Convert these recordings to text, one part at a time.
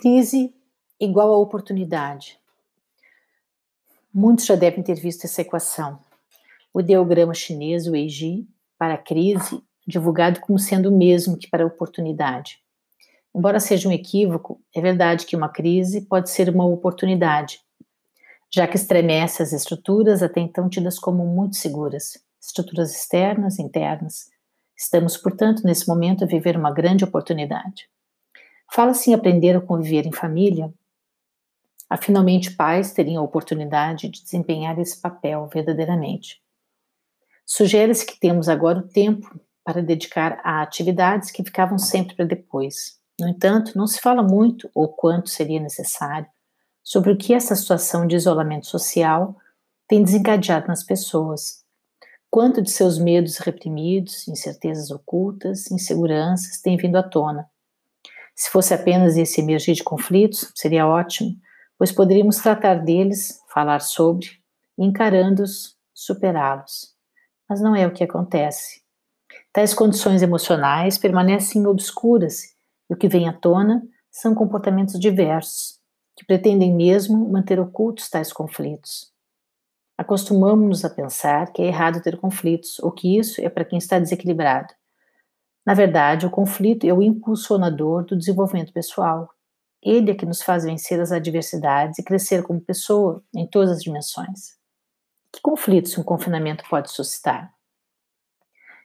Crise igual a oportunidade. Muitos já devem ter visto essa equação. O ideograma chinês, o Eiji, para a crise, divulgado como sendo o mesmo que para a oportunidade. Embora seja um equívoco, é verdade que uma crise pode ser uma oportunidade, já que estremece as estruturas até então tidas como muito seguras, estruturas externas e internas. Estamos, portanto, nesse momento a viver uma grande oportunidade. Fala-se em aprender a conviver em família. A finalmente pais teriam a oportunidade de desempenhar esse papel verdadeiramente. Sugere-se que temos agora o tempo para dedicar a atividades que ficavam sempre para depois. No entanto, não se fala muito ou quanto seria necessário sobre o que essa situação de isolamento social tem desencadeado nas pessoas. Quanto de seus medos reprimidos, incertezas ocultas, inseguranças têm vindo à tona. Se fosse apenas esse emergir de conflitos, seria ótimo, pois poderíamos tratar deles, falar sobre, encarando-os, superá-los. Mas não é o que acontece. Tais condições emocionais permanecem obscuras e o que vem à tona são comportamentos diversos, que pretendem mesmo manter ocultos tais conflitos. Acostumamos-nos a pensar que é errado ter conflitos, ou que isso é para quem está desequilibrado. Na verdade, o conflito é o impulsionador do desenvolvimento pessoal. Ele é que nos faz vencer as adversidades e crescer como pessoa em todas as dimensões. Que conflitos um confinamento pode suscitar?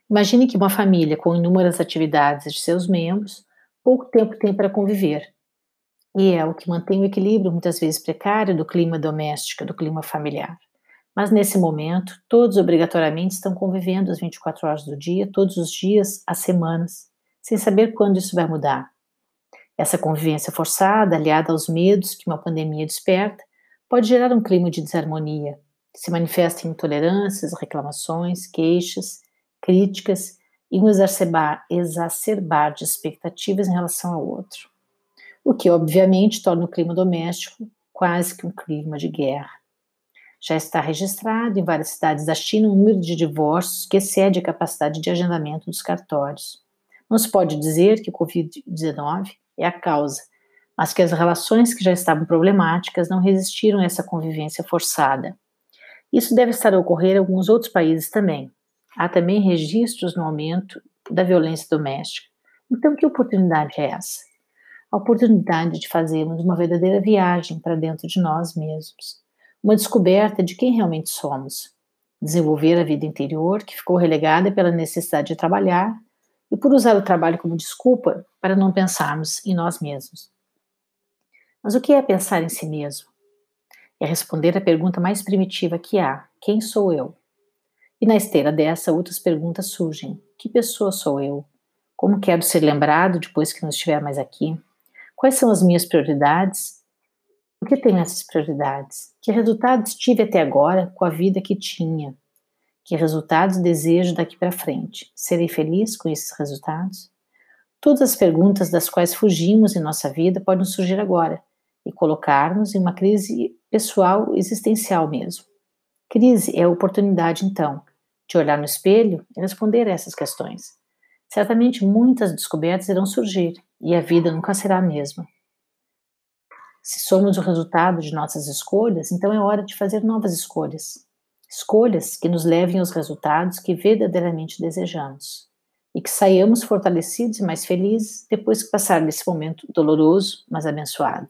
Imagine que uma família com inúmeras atividades de seus membros pouco tempo tem para conviver e é o que mantém o equilíbrio, muitas vezes precário, do clima doméstico, do clima familiar. Mas nesse momento, todos obrigatoriamente estão convivendo as 24 horas do dia, todos os dias, as semanas, sem saber quando isso vai mudar. Essa convivência forçada, aliada aos medos que uma pandemia desperta, pode gerar um clima de desarmonia, que se manifesta em intolerâncias, reclamações, queixas, críticas e um exacerbar, exacerbar de expectativas em relação ao outro o que obviamente torna o clima doméstico quase que um clima de guerra. Já está registrado em várias cidades da China um número de divórcios que excede a capacidade de agendamento dos cartórios. Não se pode dizer que o Covid-19 é a causa, mas que as relações que já estavam problemáticas não resistiram a essa convivência forçada. Isso deve estar a ocorrer em alguns outros países também. Há também registros no aumento da violência doméstica. Então, que oportunidade é essa? a oportunidade de fazermos uma verdadeira viagem para dentro de nós mesmos, uma descoberta de quem realmente somos, desenvolver a vida interior que ficou relegada pela necessidade de trabalhar e por usar o trabalho como desculpa para não pensarmos em nós mesmos. Mas o que é pensar em si mesmo? É responder a pergunta mais primitiva que há: quem sou eu? E na esteira dessa, outras perguntas surgem: que pessoa sou eu? Como quero ser lembrado depois que não estiver mais aqui? Quais são as minhas prioridades? Por que tenho essas prioridades? Que resultados tive até agora com a vida que tinha? Que resultados desejo daqui para frente? Serei feliz com esses resultados? Todas as perguntas das quais fugimos em nossa vida podem surgir agora e colocar-nos em uma crise pessoal existencial mesmo. Crise é a oportunidade, então, de olhar no espelho e responder a essas questões. Certamente muitas descobertas irão surgir e a vida nunca será a mesma. Se somos o resultado de nossas escolhas, então é hora de fazer novas escolhas. Escolhas que nos levem aos resultados que verdadeiramente desejamos. E que saiamos fortalecidos e mais felizes depois que passar desse momento doloroso, mas abençoado.